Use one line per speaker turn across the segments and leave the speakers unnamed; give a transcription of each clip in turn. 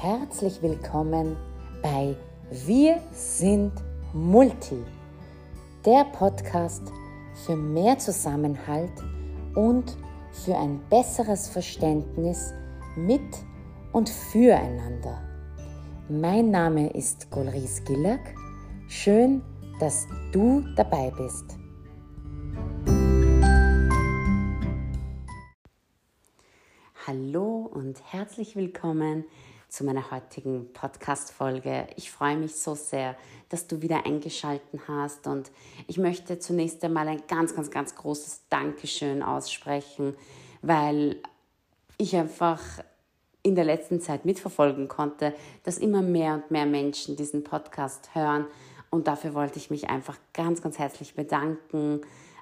Herzlich willkommen bei Wir sind Multi, der Podcast für mehr Zusammenhalt und für ein besseres Verständnis mit und füreinander. Mein Name ist Golris Gillack. Schön, dass du dabei bist. Hallo und herzlich willkommen zu meiner heutigen Podcast-Folge. Ich freue mich so sehr, dass du wieder eingeschaltet hast und ich möchte zunächst einmal ein ganz, ganz, ganz großes Dankeschön aussprechen, weil ich einfach in der letzten Zeit mitverfolgen konnte, dass immer mehr und mehr Menschen diesen Podcast hören und dafür wollte ich mich einfach ganz, ganz herzlich bedanken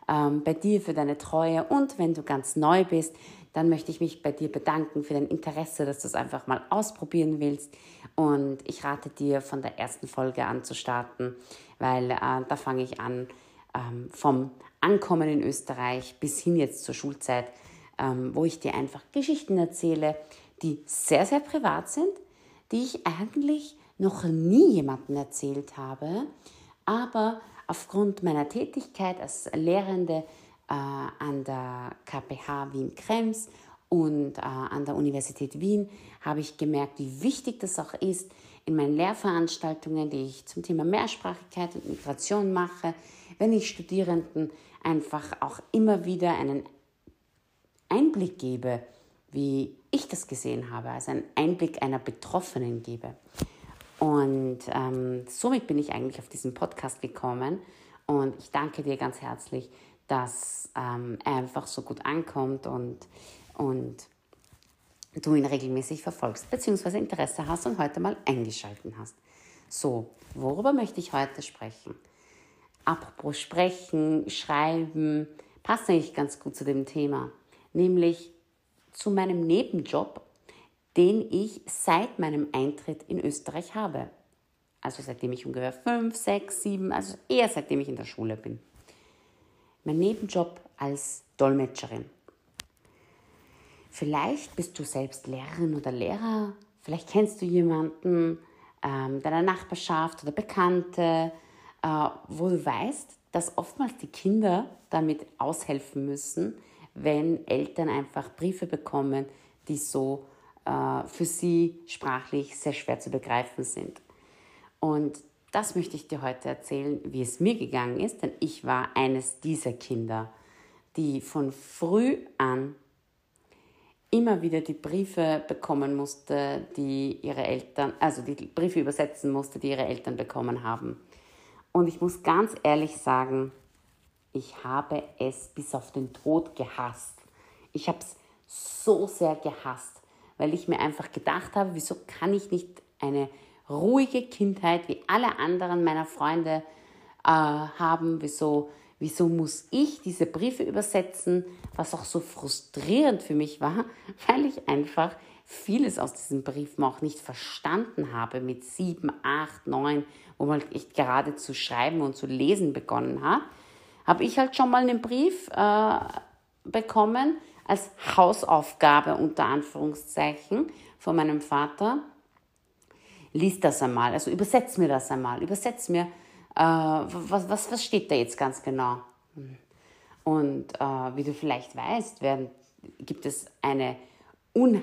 ähm, bei dir für deine Treue und wenn du ganz neu bist, dann möchte ich mich bei dir bedanken für dein Interesse, dass du es einfach mal ausprobieren willst. Und ich rate dir, von der ersten Folge an zu starten, weil äh, da fange ich an, ähm, vom Ankommen in Österreich bis hin jetzt zur Schulzeit, ähm, wo ich dir einfach Geschichten erzähle, die sehr, sehr privat sind, die ich eigentlich noch nie jemandem erzählt habe, aber aufgrund meiner Tätigkeit als Lehrende äh, an der KPH Wien-Krems und äh, an der Universität Wien habe ich gemerkt, wie wichtig das auch ist in meinen Lehrveranstaltungen, die ich zum Thema Mehrsprachigkeit und Migration mache, wenn ich Studierenden einfach auch immer wieder einen Einblick gebe, wie ich das gesehen habe, also einen Einblick einer Betroffenen gebe. Und ähm, somit bin ich eigentlich auf diesen Podcast gekommen und ich danke dir ganz herzlich, dass ähm, einfach so gut ankommt und, und du ihn regelmäßig verfolgst, beziehungsweise Interesse hast und heute mal eingeschalten hast. So, worüber möchte ich heute sprechen? Apropos sprechen, schreiben, passt eigentlich ganz gut zu dem Thema, nämlich zu meinem Nebenjob, den ich seit meinem Eintritt in Österreich habe. Also seitdem ich ungefähr fünf, sechs, sieben, also eher seitdem ich in der Schule bin mein Nebenjob als Dolmetscherin. Vielleicht bist du selbst Lehrerin oder Lehrer, vielleicht kennst du jemanden ähm, deiner Nachbarschaft oder Bekannte, äh, wo du weißt, dass oftmals die Kinder damit aushelfen müssen, wenn Eltern einfach Briefe bekommen, die so äh, für sie sprachlich sehr schwer zu begreifen sind. Und das möchte ich dir heute erzählen, wie es mir gegangen ist, denn ich war eines dieser Kinder, die von früh an immer wieder die Briefe bekommen musste, die ihre Eltern, also die Briefe übersetzen musste, die ihre Eltern bekommen haben. Und ich muss ganz ehrlich sagen, ich habe es bis auf den Tod gehasst. Ich habe es so sehr gehasst, weil ich mir einfach gedacht habe, wieso kann ich nicht eine ruhige Kindheit wie alle anderen meiner Freunde äh, haben. Wieso, wieso muss ich diese Briefe übersetzen, was auch so frustrierend für mich war, weil ich einfach vieles aus diesen Briefen auch nicht verstanden habe mit sieben, acht, neun, wo man echt gerade zu schreiben und zu lesen begonnen hat, habe ich halt schon mal einen Brief äh, bekommen als Hausaufgabe unter Anführungszeichen von meinem Vater lies das einmal, also übersetz mir das einmal, übersetz mir, äh, was, was, was steht da jetzt ganz genau. Und äh, wie du vielleicht weißt, werden, gibt es eine un,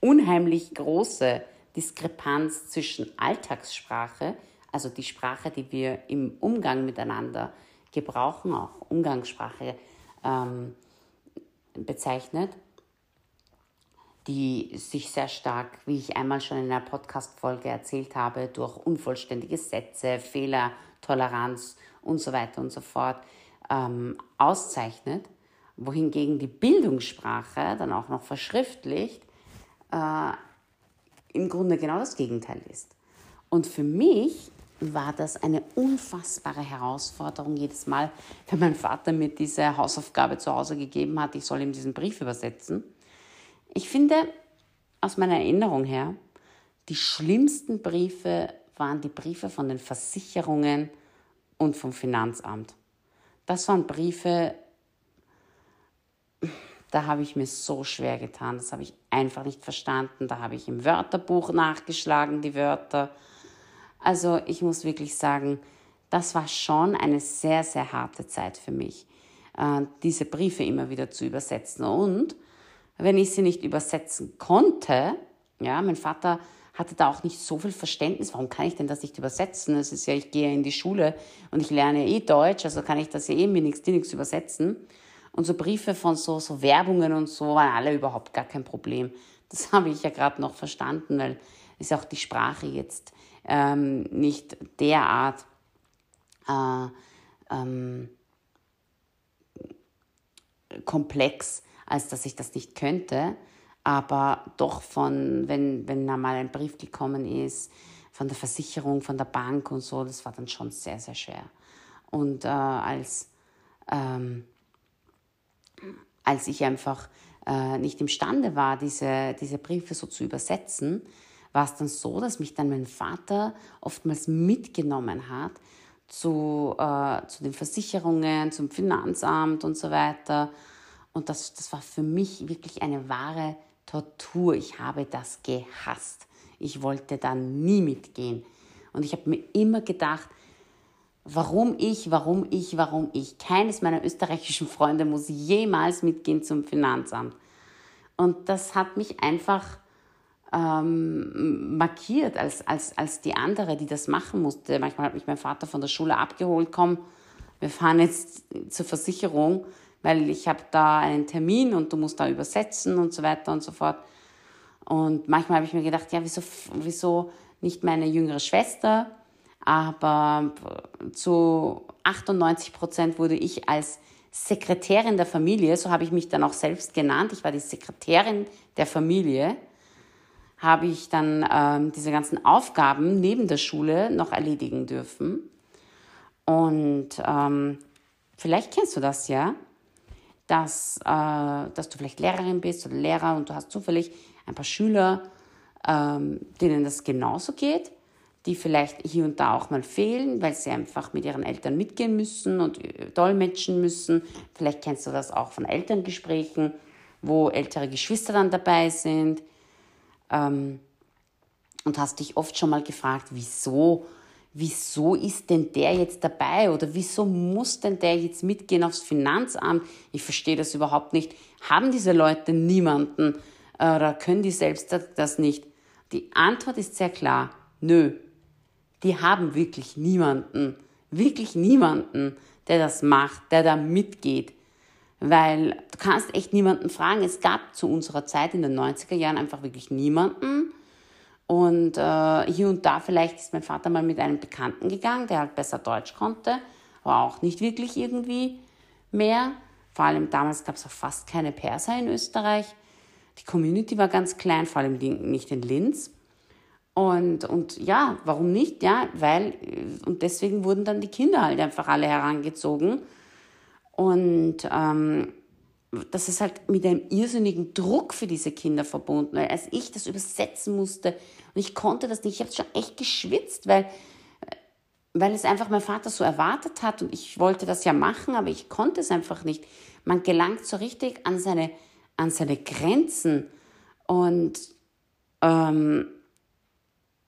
unheimlich große Diskrepanz zwischen Alltagssprache, also die Sprache, die wir im Umgang miteinander gebrauchen, auch Umgangssprache ähm, bezeichnet, die sich sehr stark, wie ich einmal schon in einer Podcast-Folge erzählt habe, durch unvollständige Sätze, Fehlertoleranz und so weiter und so fort ähm, auszeichnet, wohingegen die Bildungssprache dann auch noch verschriftlicht äh, im Grunde genau das Gegenteil ist. Und für mich war das eine unfassbare Herausforderung jedes Mal, wenn mein Vater mir diese Hausaufgabe zu Hause gegeben hat, ich soll ihm diesen Brief übersetzen ich finde, aus meiner Erinnerung her, die schlimmsten Briefe waren die Briefe von den Versicherungen und vom Finanzamt. Das waren Briefe, da habe ich mir so schwer getan. Das habe ich einfach nicht verstanden. Da habe ich im Wörterbuch nachgeschlagen, die Wörter. Also ich muss wirklich sagen, das war schon eine sehr, sehr harte Zeit für mich, äh, diese Briefe immer wieder zu übersetzen. Und wenn ich sie nicht übersetzen konnte, ja, mein Vater hatte da auch nicht so viel Verständnis. Warum kann ich denn das nicht übersetzen? Es ist ja, ich gehe in die Schule und ich lerne eh Deutsch, also kann ich das ja eh mir nichts, übersetzen. Und so Briefe von so, so Werbungen und so waren alle überhaupt gar kein Problem. Das habe ich ja gerade noch verstanden, weil ist auch die Sprache jetzt ähm, nicht derart äh, ähm, komplex, als dass ich das nicht könnte. Aber doch von, wenn, wenn da mal ein Brief gekommen ist, von der Versicherung, von der Bank und so, das war dann schon sehr, sehr schwer. Und äh, als, ähm, als ich einfach äh, nicht imstande war, diese, diese Briefe so zu übersetzen, war es dann so, dass mich dann mein Vater oftmals mitgenommen hat zu, äh, zu den Versicherungen, zum Finanzamt und so weiter. Und das, das war für mich wirklich eine wahre Tortur. Ich habe das gehasst. Ich wollte da nie mitgehen. Und ich habe mir immer gedacht, warum ich, warum ich, warum ich. Keines meiner österreichischen Freunde muss jemals mitgehen zum Finanzamt. Und das hat mich einfach ähm, markiert als, als, als die andere, die das machen musste. Manchmal hat mich mein Vater von der Schule abgeholt, komm, wir fahren jetzt zur Versicherung, weil ich habe da einen Termin und du musst da übersetzen und so weiter und so fort. Und manchmal habe ich mir gedacht, ja, wieso, wieso nicht meine jüngere Schwester? Aber zu 98 Prozent wurde ich als Sekretärin der Familie, so habe ich mich dann auch selbst genannt, ich war die Sekretärin der Familie, habe ich dann ähm, diese ganzen Aufgaben neben der Schule noch erledigen dürfen. Und ähm, vielleicht kennst du das ja, dass, äh, dass du vielleicht Lehrerin bist oder Lehrer und du hast zufällig ein paar Schüler, ähm, denen das genauso geht, die vielleicht hier und da auch mal fehlen, weil sie einfach mit ihren Eltern mitgehen müssen und äh, dolmetschen müssen. Vielleicht kennst du das auch von Elterngesprächen, wo ältere Geschwister dann dabei sind ähm, und hast dich oft schon mal gefragt, wieso, wieso ist denn der jetzt dabei oder wieso muss denn der jetzt mitgehen aufs Finanzamt? Ich verstehe das überhaupt nicht. Haben diese Leute niemanden äh, oder können die selbst das nicht? Die Antwort ist sehr klar, nö. Die haben wirklich niemanden, wirklich niemanden, der das macht, der da mitgeht. Weil du kannst echt niemanden fragen. Es gab zu unserer Zeit in den 90er Jahren einfach wirklich niemanden. Und äh, hier und da vielleicht ist mein Vater mal mit einem Bekannten gegangen, der halt besser Deutsch konnte, aber auch nicht wirklich irgendwie mehr. Vor allem damals gab es auch fast keine Perser in Österreich. Die Community war ganz klein, vor allem nicht in Linz. Und, und ja, warum nicht? Ja, weil, und deswegen wurden dann die Kinder halt einfach alle herangezogen und ähm, das ist halt mit einem irrsinnigen Druck für diese Kinder verbunden, als ich das übersetzen musste und ich konnte das nicht, ich habe schon echt geschwitzt, weil, weil es einfach mein Vater so erwartet hat und ich wollte das ja machen, aber ich konnte es einfach nicht. Man gelangt so richtig an seine, an seine Grenzen und, ähm,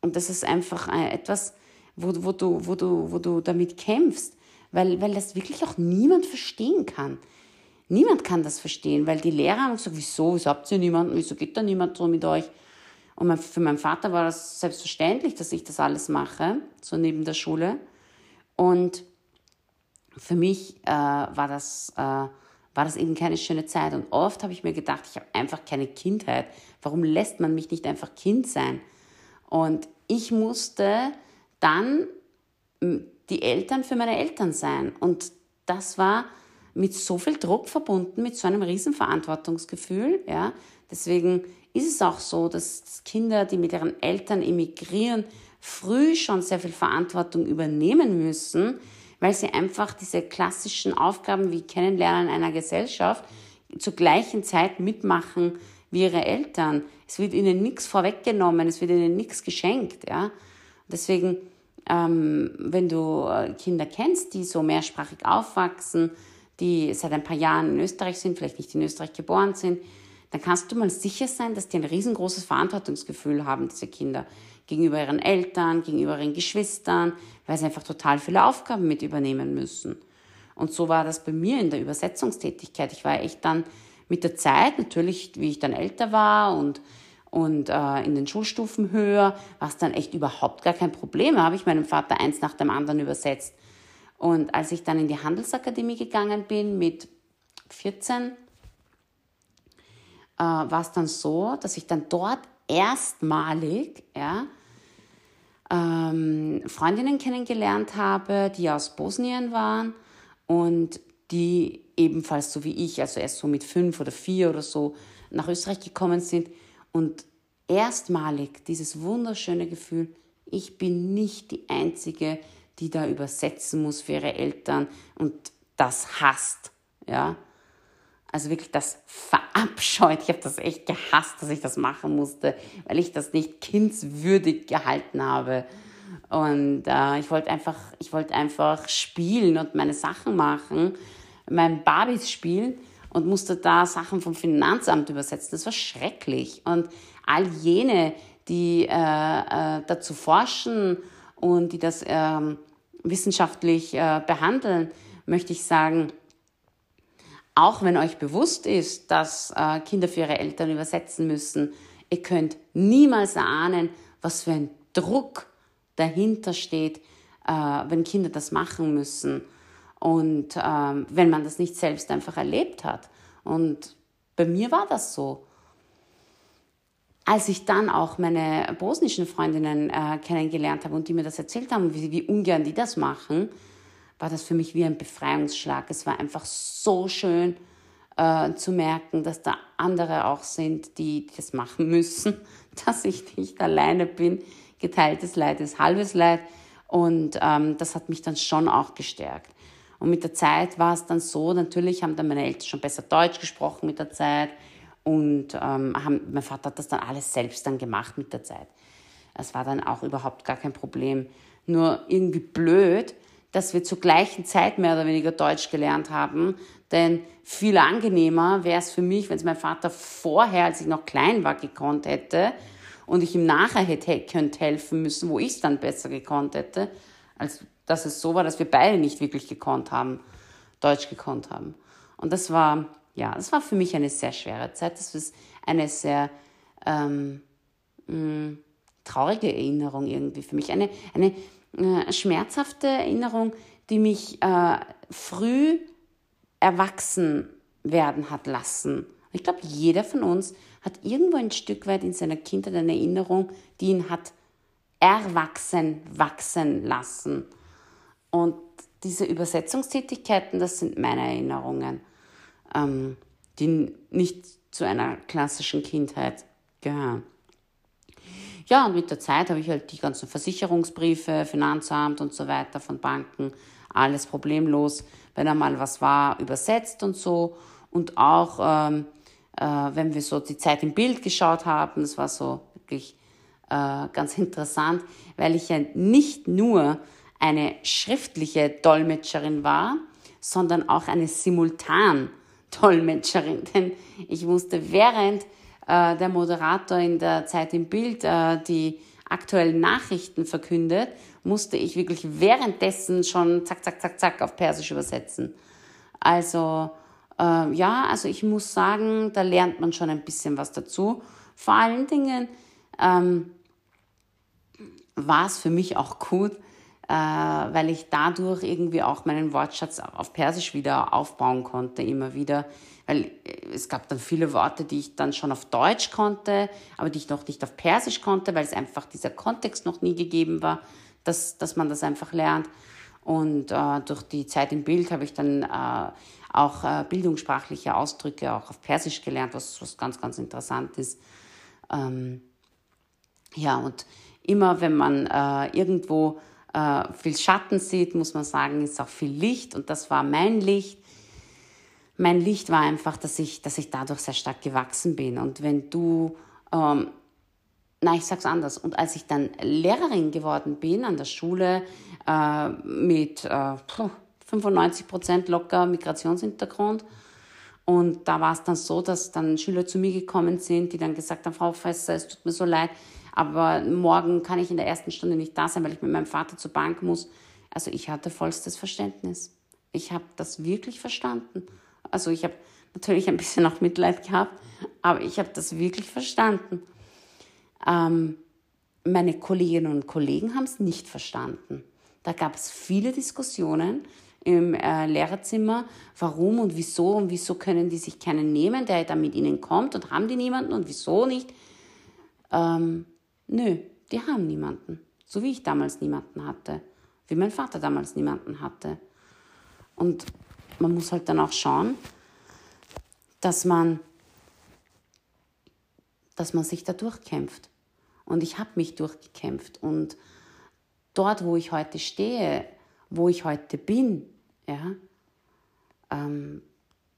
und das ist einfach etwas, wo, wo, du, wo, du, wo du damit kämpfst weil, weil das wirklich auch niemand verstehen kann. Niemand kann das verstehen, weil die Lehrer haben gesagt, wieso, wieso habt ihr niemanden, wieso geht da niemand so mit euch? Und mein, für meinen Vater war das selbstverständlich, dass ich das alles mache, so neben der Schule. Und für mich äh, war, das, äh, war das eben keine schöne Zeit. Und oft habe ich mir gedacht, ich habe einfach keine Kindheit. Warum lässt man mich nicht einfach Kind sein? Und ich musste dann die Eltern für meine Eltern sein. Und das war mit so viel Druck verbunden, mit so einem riesen Verantwortungsgefühl. Ja. Deswegen ist es auch so, dass Kinder, die mit ihren Eltern emigrieren, früh schon sehr viel Verantwortung übernehmen müssen, weil sie einfach diese klassischen Aufgaben wie Kennenlernen einer Gesellschaft zur gleichen Zeit mitmachen wie ihre Eltern. Es wird ihnen nichts vorweggenommen, es wird ihnen nichts geschenkt. Ja. Deswegen ähm, wenn du äh, Kinder kennst, die so mehrsprachig aufwachsen, die seit ein paar Jahren in Österreich sind, vielleicht nicht in Österreich geboren sind, dann kannst du mal sicher sein, dass die ein riesengroßes Verantwortungsgefühl haben, diese Kinder, gegenüber ihren Eltern, gegenüber ihren Geschwistern, weil sie einfach total viele Aufgaben mit übernehmen müssen. Und so war das bei mir in der Übersetzungstätigkeit. Ich war echt dann mit der Zeit, natürlich, wie ich dann älter war und, und äh, in den Schulstufen höher, war es dann echt überhaupt gar kein Problem. Da habe ich meinem Vater eins nach dem anderen übersetzt. Und als ich dann in die Handelsakademie gegangen bin mit 14, äh, war es dann so, dass ich dann dort erstmalig ja, ähm, Freundinnen kennengelernt habe, die aus Bosnien waren und die ebenfalls so wie ich, also erst so mit fünf oder vier oder so nach Österreich gekommen sind. Und erstmalig dieses wunderschöne Gefühl, ich bin nicht die Einzige, die da übersetzen muss für ihre Eltern und das hasst, ja. Also wirklich das verabscheut. Ich habe das echt gehasst, dass ich das machen musste, weil ich das nicht kindswürdig gehalten habe. Und äh, ich wollte einfach, ich wollte einfach spielen und meine Sachen machen, mein Barbies spielen und musste da Sachen vom Finanzamt übersetzen. Das war schrecklich. Und all jene, die äh, äh, dazu forschen und die das ähm, wissenschaftlich äh, behandeln, möchte ich sagen, auch wenn euch bewusst ist, dass äh, Kinder für ihre Eltern übersetzen müssen, ihr könnt niemals erahnen, was für ein Druck dahinter steht, äh, wenn Kinder das machen müssen und ähm, wenn man das nicht selbst einfach erlebt hat. Und bei mir war das so. Als ich dann auch meine bosnischen Freundinnen äh, kennengelernt habe und die mir das erzählt haben, wie, wie ungern die das machen, war das für mich wie ein Befreiungsschlag. Es war einfach so schön äh, zu merken, dass da andere auch sind, die das machen müssen, dass ich nicht alleine bin. Geteiltes Leid ist halbes Leid. Und ähm, das hat mich dann schon auch gestärkt. Und mit der Zeit war es dann so, natürlich haben dann meine Eltern schon besser Deutsch gesprochen mit der Zeit. Und ähm, haben, mein Vater hat das dann alles selbst dann gemacht mit der Zeit. Es war dann auch überhaupt gar kein Problem. Nur irgendwie blöd, dass wir zur gleichen Zeit mehr oder weniger Deutsch gelernt haben. Denn viel angenehmer wäre es für mich, wenn es mein Vater vorher, als ich noch klein war, gekonnt hätte und ich ihm nachher hätte könnt helfen müssen, wo ich es dann besser gekonnt hätte, als dass es so war, dass wir beide nicht wirklich gekonnt haben, Deutsch gekonnt haben. Und das war, ja, das war für mich eine sehr schwere Zeit. Das ist eine sehr ähm, mh, mm, traurige Erinnerung irgendwie für mich. Eine, eine äh, schmerzhafte Erinnerung, die mich äh, früh erwachsen werden hat lassen. Ich glaube, jeder von uns hat irgendwo ein Stück weit in seiner Kindheit eine Erinnerung, die ihn hat erwachsen wachsen lassen. Und diese Übersetzungstätigkeiten, das sind meine Erinnerungen, ähm, die nicht zu einer klassischen Kindheit gehören. Ja, und mit der Zeit habe ich halt die ganzen Versicherungsbriefe, Finanzamt und so weiter von Banken, alles problemlos, wenn einmal was war, übersetzt und so. Und auch, ähm, äh, wenn wir so die Zeit im Bild geschaut haben, das war so wirklich äh, ganz interessant, weil ich ja nicht nur eine schriftliche Dolmetscherin war, sondern auch eine simultan Dolmetscherin. Denn ich musste während äh, der Moderator in der Zeit im Bild äh, die aktuellen Nachrichten verkündet, musste ich wirklich währenddessen schon zack, zack, zack, zack auf Persisch übersetzen. Also äh, ja, also ich muss sagen, da lernt man schon ein bisschen was dazu. Vor allen Dingen ähm, war es für mich auch gut, weil ich dadurch irgendwie auch meinen Wortschatz auf Persisch wieder aufbauen konnte, immer wieder. Weil äh, es gab dann viele Worte, die ich dann schon auf Deutsch konnte, aber die ich noch nicht auf Persisch konnte, weil es einfach dieser Kontext noch nie gegeben war, dass, dass man das einfach lernt. Und äh, durch die Zeit im Bild habe ich dann äh, auch äh, bildungssprachliche Ausdrücke auch auf Persisch gelernt, was, was ganz, ganz interessant ist. Ähm, ja, und immer wenn man äh, irgendwo äh, viel Schatten sieht, muss man sagen, ist auch viel Licht und das war mein Licht. Mein Licht war einfach, dass ich, dass ich dadurch sehr stark gewachsen bin. Und wenn du, ähm, na, ich sag's anders. Und als ich dann Lehrerin geworden bin an der Schule äh, mit äh, 95 Prozent locker Migrationshintergrund. Und da war es dann so, dass dann Schüler zu mir gekommen sind, die dann gesagt haben, Frau Professor, es tut mir so leid, aber morgen kann ich in der ersten Stunde nicht da sein, weil ich mit meinem Vater zur Bank muss. Also ich hatte vollstes Verständnis. Ich habe das wirklich verstanden. Also ich habe natürlich ein bisschen auch Mitleid gehabt, aber ich habe das wirklich verstanden. Ähm, meine Kolleginnen und Kollegen haben es nicht verstanden. Da gab es viele Diskussionen im äh, Lehrerzimmer, warum und wieso und wieso können die sich keinen nehmen, der da mit ihnen kommt und haben die niemanden und wieso nicht. Ähm, nö, die haben niemanden. So wie ich damals niemanden hatte, wie mein Vater damals niemanden hatte. Und man muss halt dann auch schauen, dass man, dass man sich da durchkämpft. Und ich habe mich durchgekämpft. Und dort, wo ich heute stehe, wo ich heute bin, ja, ähm,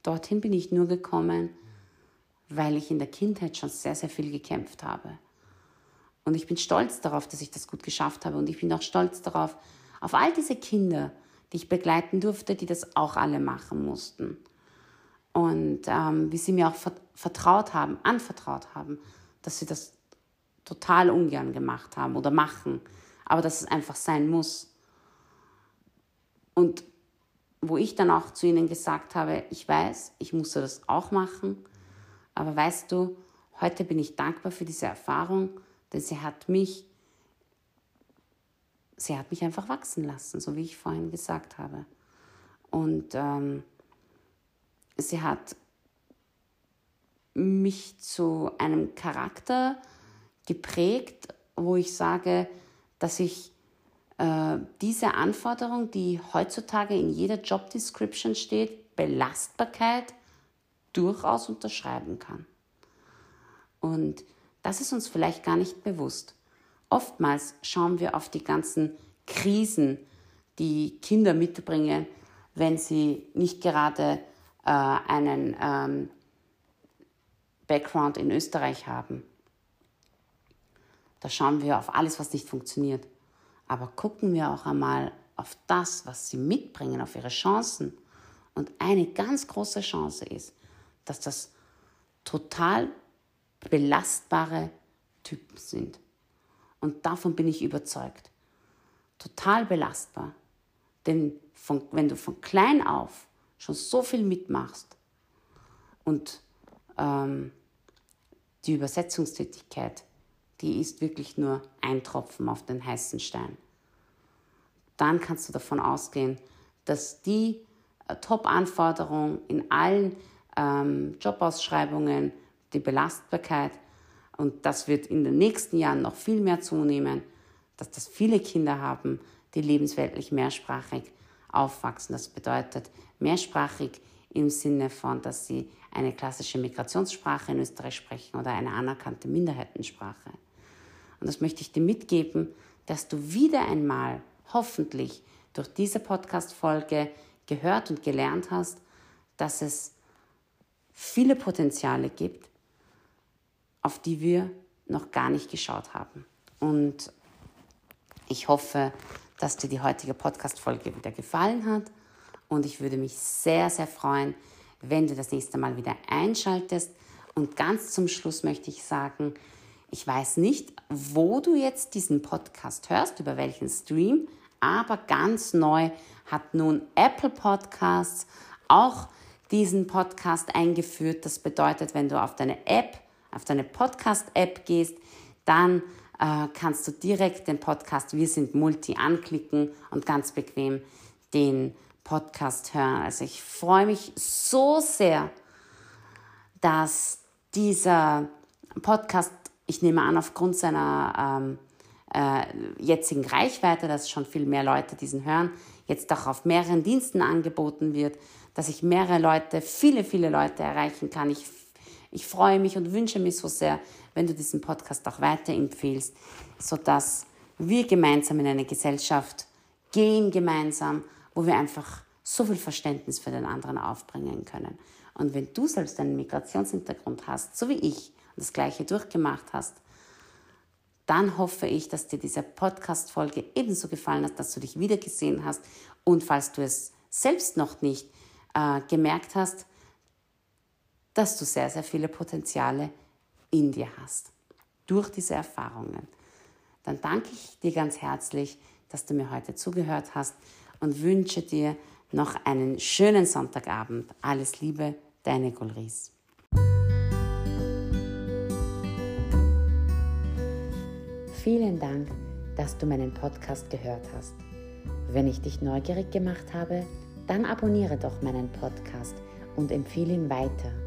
dorthin bin ich nur gekommen, weil ich in der Kindheit schon sehr, sehr viel gekämpft habe. Und ich bin stolz darauf, dass ich das gut geschafft habe. Und ich bin auch stolz darauf, auf all diese Kinder, die ich begleiten durfte, die das auch alle machen mussten. Und ähm, wie sie mir auch vertraut haben, anvertraut haben, dass sie das total ungern gemacht haben oder machen, aber dass es einfach sein muss. Und wo ich dann auch zu ihnen gesagt habe, ich weiß, ich musste das auch machen, aber weißt du, heute bin ich dankbar für diese Erfahrung, denn sie hat mich, sie hat mich einfach wachsen lassen, so wie ich vorhin gesagt habe. Und ähm, sie hat mich zu einem Charakter geprägt, wo ich sage, dass ich äh, diese Anforderung, die heutzutage in jeder Job Description steht, Belastbarkeit, durchaus unterschreiben kann. Und das ist uns vielleicht gar nicht bewusst. Oftmals schauen wir auf die ganzen Krisen, die Kinder mitbringen, wenn sie nicht gerade äh, einen ähm, Background in Österreich haben. Da schauen wir auf alles, was nicht funktioniert. Aber gucken wir auch einmal auf das, was sie mitbringen, auf ihre Chancen. Und eine ganz große Chance ist, dass das total belastbare Typen sind. Und davon bin ich überzeugt. Total belastbar. Denn von, wenn du von klein auf schon so viel mitmachst und ähm, die Übersetzungstätigkeit die ist wirklich nur ein Tropfen auf den heißen Stein. Dann kannst du davon ausgehen, dass die äh, Top-Anforderung in allen ähm, Jobausschreibungen, die Belastbarkeit, und das wird in den nächsten Jahren noch viel mehr zunehmen, dass das viele Kinder haben, die lebensweltlich mehrsprachig aufwachsen. Das bedeutet mehrsprachig im Sinne von, dass sie eine klassische Migrationssprache in Österreich sprechen oder eine anerkannte Minderheitensprache. Und das möchte ich dir mitgeben, dass du wieder einmal hoffentlich durch diese Podcast-Folge gehört und gelernt hast, dass es viele Potenziale gibt, auf die wir noch gar nicht geschaut haben. Und ich hoffe, dass dir die heutige Podcast-Folge wieder gefallen hat. Und ich würde mich sehr, sehr freuen, wenn du das nächste Mal wieder einschaltest. Und ganz zum Schluss möchte ich sagen, ich weiß nicht, wo du jetzt diesen Podcast hörst, über welchen Stream, aber ganz neu hat nun Apple Podcasts auch diesen Podcast eingeführt. Das bedeutet, wenn du auf deine App, auf deine Podcast-App gehst, dann äh, kannst du direkt den Podcast Wir sind Multi anklicken und ganz bequem den Podcast hören. Also ich freue mich so sehr, dass dieser Podcast ich nehme an, aufgrund seiner ähm, äh, jetzigen Reichweite, dass schon viel mehr Leute diesen hören, jetzt auch auf mehreren Diensten angeboten wird, dass ich mehrere Leute, viele, viele Leute erreichen kann. Ich, ich freue mich und wünsche mich so sehr, wenn du diesen Podcast auch weiterempfehlst, sodass wir gemeinsam in eine Gesellschaft gehen, gemeinsam, wo wir einfach so viel Verständnis für den anderen aufbringen können. Und wenn du selbst einen Migrationshintergrund hast, so wie ich, das Gleiche durchgemacht hast, dann hoffe ich, dass dir diese Podcast-Folge ebenso gefallen hat, dass du dich wiedergesehen hast. Und falls du es selbst noch nicht äh, gemerkt hast, dass du sehr, sehr viele Potenziale in dir hast durch diese Erfahrungen. Dann danke ich dir ganz herzlich, dass du mir heute zugehört hast und wünsche dir noch einen schönen Sonntagabend. Alles Liebe, deine Gulris. Vielen Dank, dass du meinen Podcast gehört hast. Wenn ich dich neugierig gemacht habe, dann abonniere doch meinen Podcast und empfehle ihn weiter.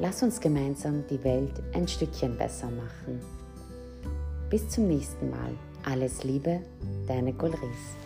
Lass uns gemeinsam die Welt ein Stückchen besser machen. Bis zum nächsten Mal. Alles Liebe, deine Gulris.